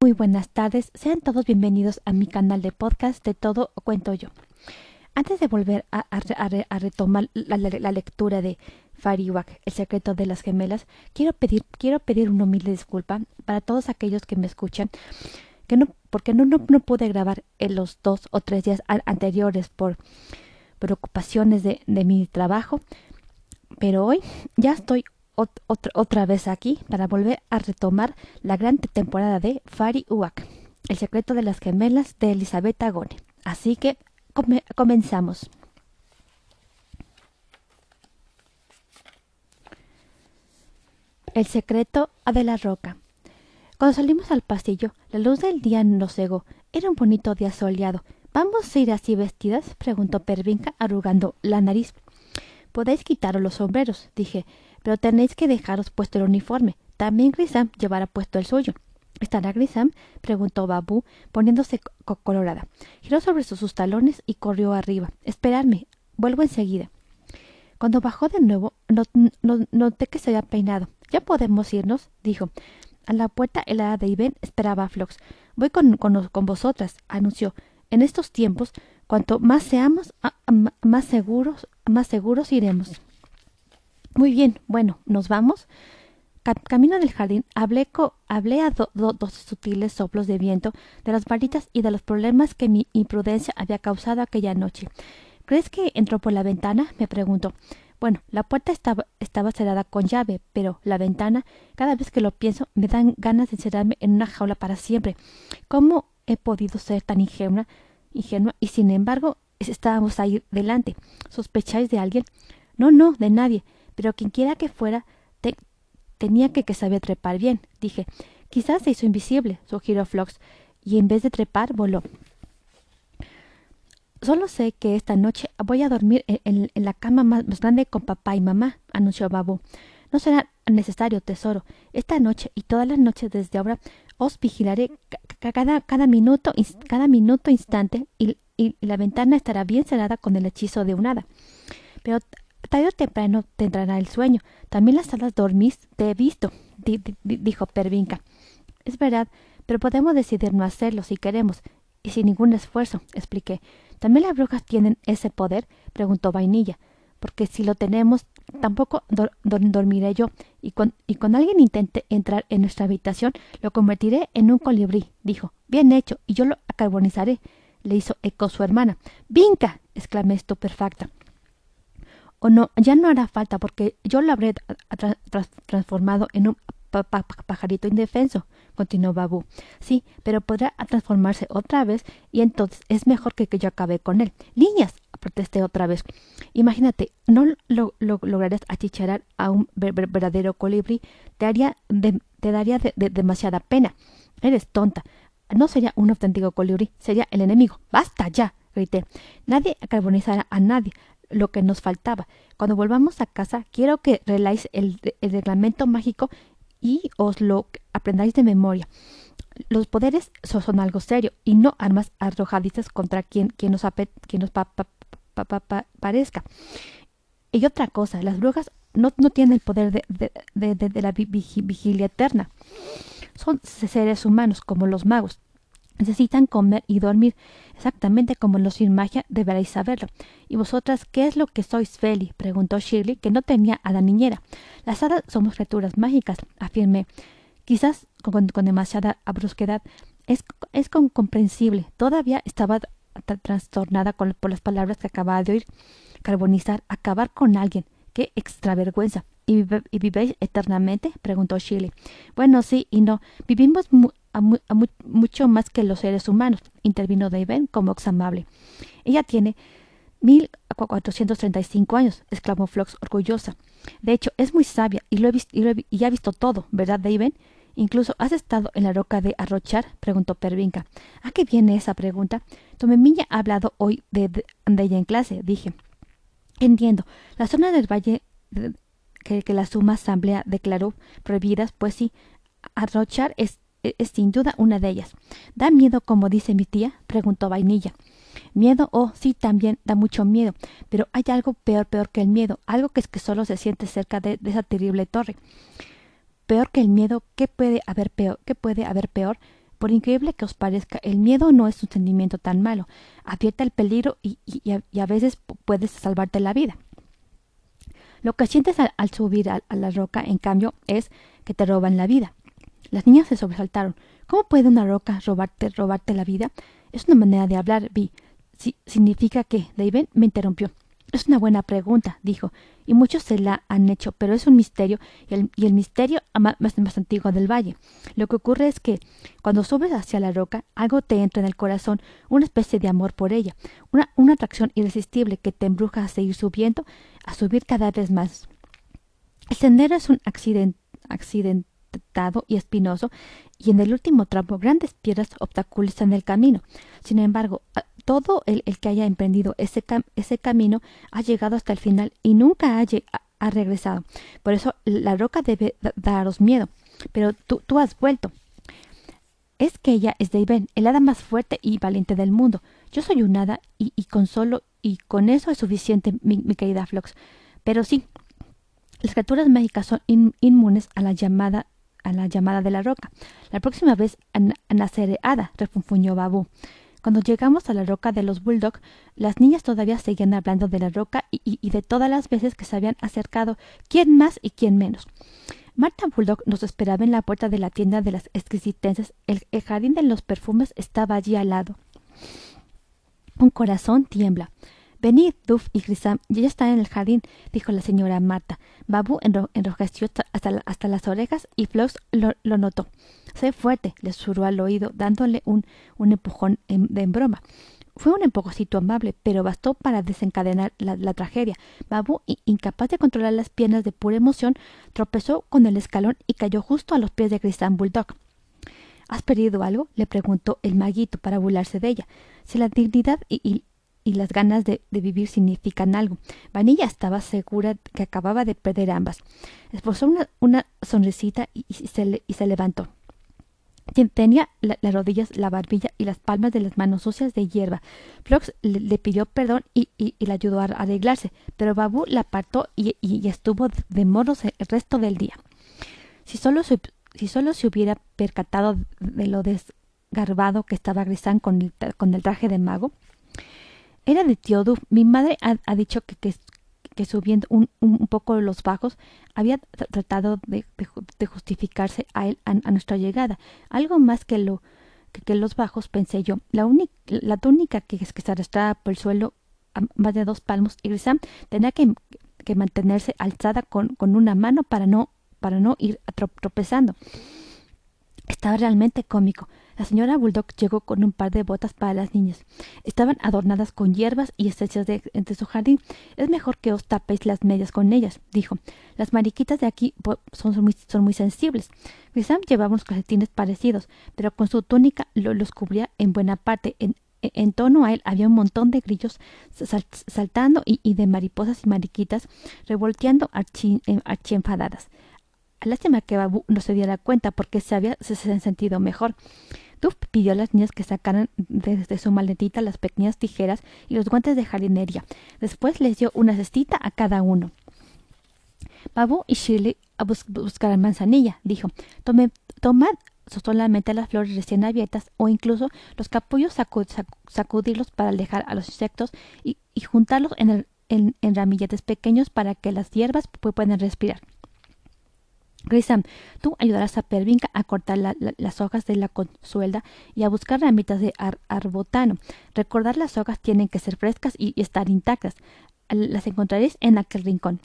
Muy buenas tardes, sean todos bienvenidos a mi canal de podcast de Todo Cuento Yo. Antes de volver a, retomar la, lectura de Fariwak, El secreto de las gemelas, quiero pedir, quiero pedir una humilde disculpa para todos aquellos que me escuchan, que no, porque no, no, pude grabar en los dos o tres días anteriores por preocupaciones de mi trabajo, pero hoy ya estoy otra, vez aquí para volver a retomar la gran temporada de Fari Uak, El secreto de las gemelas de Elizabeth Agone. Así que comenzamos. El secreto de la roca. Cuando salimos al pasillo, la luz del día nos cegó. Era un bonito día soleado. ¿Vamos a ir así vestidas? preguntó Pervinca, arrugando la nariz. Podéis quitaros los sombreros, dije pero tenéis que dejaros puesto el uniforme. También Grisam llevará puesto el suyo. ¿Estará Grisam? preguntó Babu, poniéndose colorada. Giró sobre sus talones y corrió arriba. Esperadme, vuelvo enseguida. Cuando bajó de nuevo, noté que se había peinado. Ya podemos irnos, dijo. A la puerta helada de Iben esperaba a Flox. Voy con, con, vosotras, anunció. En estos tiempos, cuanto más seamos, más seguros, más seguros iremos. Muy bien, bueno, ¿nos vamos? camino del jardín hablé, hablé a dos sutiles soplos de viento de las varitas y de los problemas que mi imprudencia había causado aquella noche. ¿Crees que entró por la ventana? me preguntó. Bueno, la puerta estaba, estaba cerrada con llave, pero la ventana, cada vez que lo pienso, me dan ganas de encerrarme en una jaula para siempre. ¿Cómo he podido ser tan ingenua, ingenua y sin embargo estábamos ahí delante? ¿Sospecháis de alguien? No, no, de nadie pero quienquiera que fuera tenía que, que saber trepar bien. Dije, quizás se hizo invisible, sugirió Flox, y en vez de trepar voló. Solo sé que esta noche voy a dormir en, la cama más, grande con papá y mamá, anunció Babu. No será necesario, tesoro. Esta noche y todas las noches desde ahora os vigilaré cada, cada minuto, cada minuto instante y, y, la ventana estará bien cerrada con el hechizo de un hada. Pero Tarde o temprano te entrará el sueño. También las salas dormís te he visto, dijo Pervinca. Es verdad, pero podemos decidir no hacerlo si queremos, y sin ningún esfuerzo, expliqué. ¿También las brujas tienen ese poder? preguntó Vainilla. Porque si lo tenemos, tampoco dormiré yo, y, y cuando alguien intente entrar en nuestra habitación, lo convertiré en un colibrí, dijo. Bien hecho, y yo lo carbonizaré, le hizo eco su hermana. ¡Vinca! exclamé estupefacta. O no, ya no hará falta porque yo lo habré transformado en un pajarito indefenso, continuó Babu. Sí, pero podrá transformarse otra vez y entonces es mejor que, que yo acabe con él. Niñas, protesté otra vez. Imagínate, no lo, lograrías achicharar a un verdadero colibrí, te, haría te daría de, demasiada pena. Eres tonta. No sería un auténtico colibrí, sería el enemigo. ¡Basta ya! grité. Nadie carbonizará a nadie lo que nos faltaba. Cuando volvamos a casa, quiero que reláis el, reglamento mágico y os lo aprendáis de memoria. Los poderes son algo serio y no armas arrojadizas contra quien, quien nos, quien nos parezca. Y otra cosa, las brujas no, no tienen el poder de, de, de la vigilia eterna. Son seres humanos como los magos. Necesitan comer y dormir, exactamente como los sin magia deberéis saberlo. ¿Y vosotras qué es lo que sois, Feli? preguntó Shirley, que no tenía a la niñera. Las hadas somos criaturas mágicas, afirmé. Quizás con, demasiada brusquedad. Es, es comprensible. Todavía estaba trastornada por las palabras que acababa de oír. Carbonizar, acabar con alguien. ¡Qué extravergüenza! ¿Y, ¿Y vivéis eternamente? preguntó Shirley. Bueno, sí y no. Vivimos mucho más que los seres humanos, intervino David como amable. Ella tiene mil cuatrocientos treinta y cinco años, exclamó Flox orgullosa. De hecho, es muy sabia y, lo he visto, y, ha visto todo, ¿verdad, David? Incluso has estado en la roca de Arrochar, preguntó Pervinca. ¿A qué viene esa pregunta? Tu memilla ha hablado hoy de, de, ella en clase, dije. Entiendo. La zona del valle que, que la suma asamblea declaró prohibidas, pues sí, Arrochar es es sin duda una de ellas. ¿Da miedo, como dice mi tía? preguntó Vainilla. Miedo, oh, sí, también da mucho miedo, pero hay algo peor, peor que el miedo, algo que es que solo se siente cerca de, esa terrible torre. Peor que el miedo, ¿qué puede haber peor? ¿Qué puede haber peor? Por increíble que os parezca, el miedo no es un sentimiento tan malo. Advierte el peligro y, a, veces puedes salvarte la vida. Lo que sientes al, subir a, la roca, en cambio, es que te roban la vida. Las niñas se sobresaltaron. ¿Cómo puede una roca robarte, robarte la vida? Es una manera de hablar, Vi. Si, ¿Significa que? David me interrumpió. Es una buena pregunta, dijo, y muchos se la han hecho, pero es un misterio, y el, y el misterio más, más, antiguo del valle. Lo que ocurre es que, cuando subes hacia la roca, algo te entra en el corazón, una especie de amor por ella, una, una atracción irresistible que te embruja a seguir subiendo, a subir cada vez más. El sendero es un accidente y espinoso, y en el último tramo grandes piedras obstaculizan el camino. Sin embargo, todo el, que haya emprendido ese, ese camino ha llegado hasta el final y nunca ha, regresado. Por eso la roca debe daros miedo. Pero tú, tú has vuelto. Es que ella es Daven, el hada más fuerte y valiente del mundo. Yo soy un hada y, con solo y con eso es suficiente, mi, querida Flox. Pero sí, las criaturas mágicas son inmunes a la llamada la llamada de la roca. La próxima vez naceré hada, refunfuñó Babu. Cuando llegamos a la roca de los Bulldog, las niñas todavía seguían hablando de la roca y, de todas las veces que se habían acercado, quién más y quién menos. Marta Bulldog nos esperaba en la puerta de la tienda de las exquisitencias. El, el jardín de los perfumes estaba allí al lado. Un corazón tiembla. Venid, Duff y Grisam, ya están en el jardín, dijo la señora Marta. Babu enrojeció hasta, hasta, las orejas y Flox lo, notó. Sé fuerte, le susurró al oído, dándole un, un empujón de en broma. Fue un empujocito amable, pero bastó para desencadenar la, tragedia. Babu, incapaz de controlar las piernas de pura emoción, tropezó con el escalón y cayó justo a los pies de Grisam Bulldog. ¿Has perdido algo? le preguntó el maguito para burlarse de ella. Si la dignidad y, y las ganas de, vivir significan algo. Vanilla estaba segura que acababa de perder ambas. Esposó una, sonrisita y, se y, levantó. Tenía las rodillas, la barbilla y las palmas de las manos sucias de hierba. Flox le, pidió perdón y, y, la ayudó a arreglarse, pero Babu la apartó y, estuvo de moros el resto del día. Si solo, se, si solo se hubiera percatado de lo desgarbado que estaba Grisán con el, con el traje de mago, era de tío Mi madre ha, dicho que, subiendo un, poco los bajos había tratado de, justificarse a él a, nuestra llegada. Algo más que lo que, los bajos, pensé yo. La, única, la túnica que, que se arrastraba por el suelo a más de dos palmos y Grisam tenía que, mantenerse alzada con, una mano para no, para no ir tropezando. Estaba realmente cómico. La señora Bulldog llegó con un par de botas para las niñas. Estaban adornadas con hierbas y estrechas de, entre su jardín. Es mejor que os tapéis las medias con ellas, dijo. Las mariquitas de aquí son, muy, son muy sensibles. Grisam llevaba unos calcetines parecidos, pero con su túnica lo, los cubría en buena parte. En, en tono a él había un montón de grillos saltando y, de mariposas y mariquitas revolteando archi, eh, archienfadadas. Lástima que Babu no se diera cuenta porque se había se, sentido mejor. Duff pidió a las niñas que sacaran desde su maletita las pequeñas tijeras y los guantes de jardinería. Después les dio una cestita a cada uno. Babu y Shirley a buscar manzanilla, dijo. Tomad solamente las flores recién abiertas o incluso los capullos sacudirlos para alejar a los insectos y, juntarlos en, ramilletes pequeños para que las hierbas puedan respirar. Grisam, tú ayudarás a Pervinca a cortar las hojas de la consuelda y a buscar ramitas de arbotano. Recordar las hojas tienen que ser frescas y, estar intactas. Las encontraréis en aquel rincón.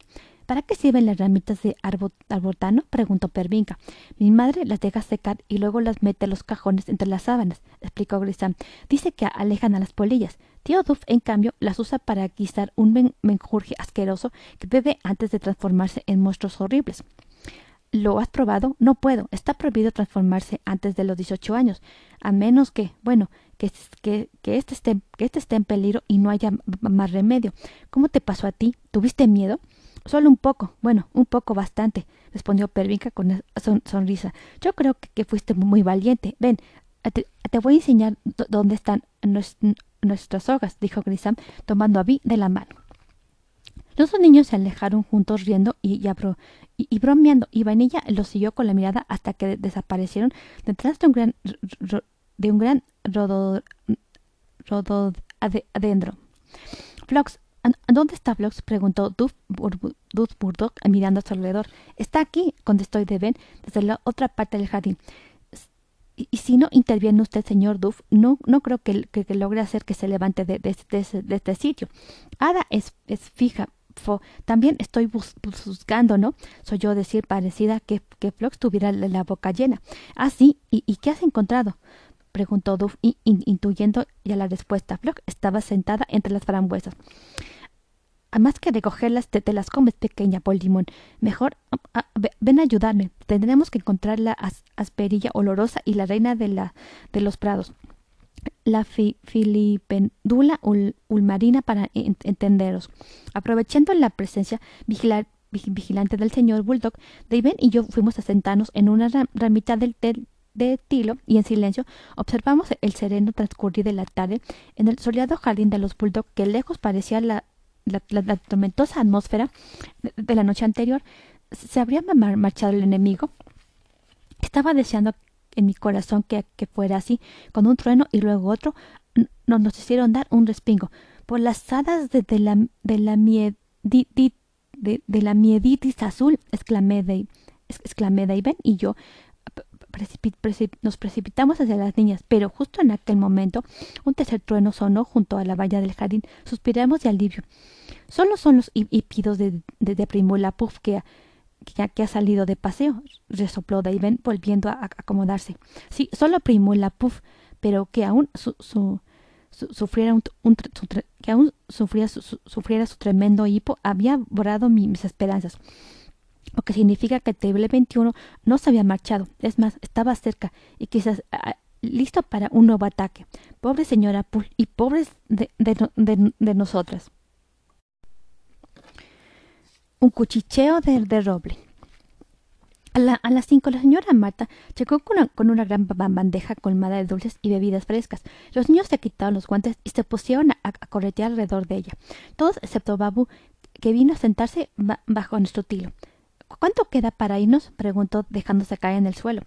¿Para qué sirven las ramitas de arbotano? preguntó Pervinca. Mi madre las deja secar y luego las mete en los cajones entre las sábanas, explicó Grisam. Dice que alejan a las polillas. Tío Duff, en cambio, las usa para guisar un menjurje asqueroso que bebe antes de transformarse en monstruos horribles. ¿Lo has probado? No puedo. Está prohibido transformarse antes de los 18 años, a menos que, bueno, que, que, este esté, que este esté en peligro y no haya más remedio. ¿Cómo te pasó a ti? ¿Tuviste miedo? Solo un poco, bueno, un poco bastante, respondió Pervinca con sonrisa. Yo creo que, fuiste muy valiente. Ven, te, voy a enseñar dónde están nuestras hojas, dijo Grisam, tomando a Vi de la mano. Los dos niños se alejaron juntos riendo y, y, bromeando, y Vainilla los siguió con la mirada hasta que desaparecieron detrás de un gran, de un gran rodo, rododendro. Flox, ¿dónde está Flox? preguntó Duff, Burdock mirando a su alrededor. Está aquí, contestó Ben desde la otra parte del jardín. Y, si no interviene usted, señor Duff, no, creo que, logre hacer que se levante de, este sitio. Ada es fija, también estoy buscando, ¿no? Soy yo decir parecida que, que Flox tuviera la, boca llena. Ah, sí, ¿y, qué has encontrado? preguntó Duff, intuyendo ya la respuesta. Flox estaba sentada entre las frambuesas. Además que recogerlas te, te las comes, pequeña Polimón. Mejor ah, ven a ayudarme. Tendremos que encontrar la asperilla olorosa y la reina de, la, de los prados la filipendula ulmarina para entenderos. Aprovechando la presencia vigilante del señor Bulldog, David y yo fuimos a sentarnos en una ramita del de tilo y en silencio observamos el sereno transcurrir de la tarde en el soleado jardín de los Bulldog que lejos parecía la, la, tormentosa atmósfera de, la noche anterior. ¿Se habría marchado el enemigo? Estaba deseando en mi corazón que, que fuera así, con un trueno y luego otro, nos, nos hicieron dar un respingo. Por las hadas de, la, de, la, de, de, la mieditis azul, exclamé de, exclamé Ben y yo nos precipitamos hacia las niñas, pero justo en aquel momento un tercer trueno sonó junto a la valla del jardín. Suspiramos de alivio. Solo son los hípidos de, de, de Primula Puff que, que ha salido de paseo, resopló Daven volviendo a, acomodarse. Sí, solo primó la puff, pero que aún su, su, sufriera un, que aún sufría su, sufriera su tremendo hipo había borrado mis esperanzas. Lo que significa que el Table 21 no se había marchado, es más, estaba cerca y quizás listo para un nuevo ataque. Pobre señora y pobres de, de, de nosotras un cuchicheo de, roble. A, las cinco la señora Marta llegó con una, gran bandeja colmada de dulces y bebidas frescas. Los niños se quitaron los guantes y se pusieron a, corretear alrededor de ella. Todos excepto Babu, que vino a sentarse bajo nuestro tilo. ¿Cuánto queda para irnos? preguntó dejándose caer en el suelo.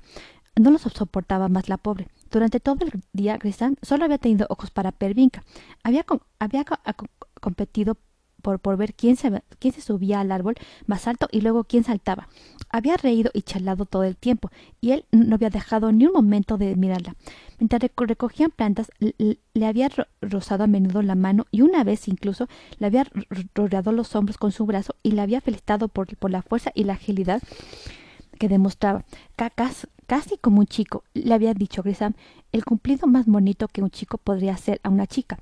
No lo soportaba más la pobre. Durante todo el día, Grisán solo había tenido ojos para Pervinca. Había competido por, ver quién se, quién se subía al árbol más alto y luego quién saltaba. Había reído y charlado todo el tiempo, y él no había dejado ni un momento de mirarla. Mientras recogían plantas, le había rozado a menudo la mano y una vez incluso le había rodeado los hombros con su brazo y le había felicitado por, por la fuerza y la agilidad que demostraba. Cacas, casi como un chico, le había dicho Grisam, el cumplido más bonito que un chico podría hacer a una chica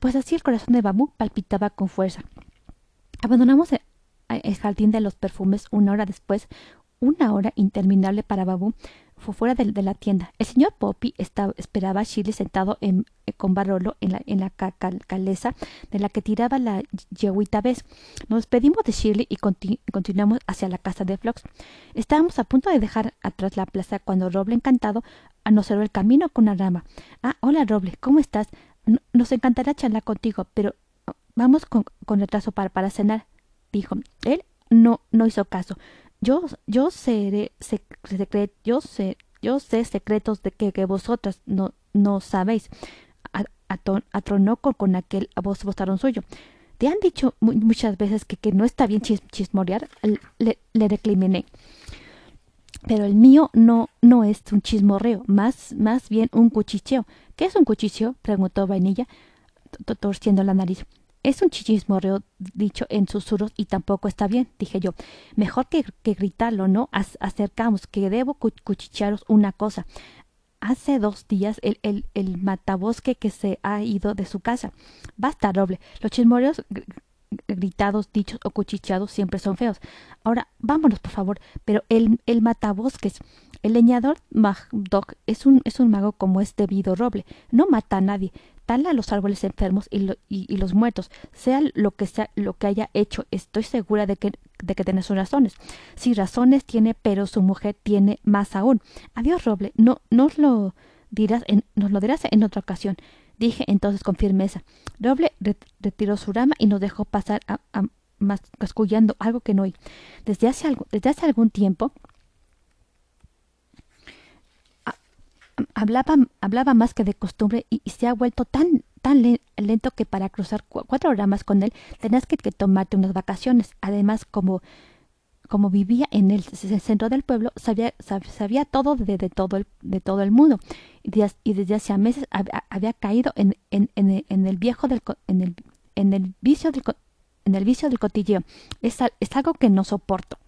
pues así el corazón de Babu palpitaba con fuerza. Abandonamos el jardín de los perfumes una hora después, una hora interminable para Babu, fue fuera de, la tienda. El señor Poppy esperaba a Shirley sentado en, con Barolo en la, en la de la que tiraba la yeguita vez. Nos despedimos de Shirley y continuamos hacia la casa de Flox. Estábamos a punto de dejar atrás la plaza cuando Roble, encantado, nos cerró el camino con una rama. Ah, hola Roble, ¿cómo estás? Nos encantará charlar contigo, pero vamos con, retraso para, para cenar, dijo. Él no, no hizo caso. Yo, yo seré yo sé, yo sé secretos de que, que vosotras no, no sabéis. Atronó con, con aquel voz bostarón suyo. Te han dicho muchas veces que, que no está bien chismorear. Le, le. Pero el mío no, no es un chismorreo, más, más bien un cuchicheo. ¿Qué es un cuchicheo? preguntó Vainilla, torciendo la nariz. Es un chismorreo dicho en susurros y tampoco está bien, dije yo. Mejor que, que gritarlo, ¿no? acercamos, que debo cuchichearos una cosa. Hace dos días el, el, el matabosque que se ha ido de su casa. Basta, Roble. Los chismorreos gritados, dichos o cuchicheados siempre son feos. Ahora, vámonos, por favor. Pero el, el matabosques, el leñador Magdog es un, es un mago como es debido roble. No mata a nadie. Tala a los árboles enfermos y, y, los muertos. Sea lo que sea lo que haya hecho, estoy segura de que, de que tiene sus razones. Si razones tiene, pero su mujer tiene más aún. Adiós, roble. No, nos lo dirás en, nos lo dirás en otra ocasión dije entonces con firmeza. Roble retiró su rama y nos dejó pasar mascullando algo que no oí. Desde hace, desde hace algún tiempo hablaba, hablaba más que de costumbre y, se ha vuelto tan, tan lento que para cruzar cuatro ramas con él tenías que, tomarte unas vacaciones. Además, como, como vivía en el, centro del pueblo, sabía, sabía todo de, de, todo el, de todo el mundo. Y, desde hace meses había, caído en, en, en, el viejo del, en el, en el vicio del, en el vicio del cotilleo. Es, es algo que no soporto.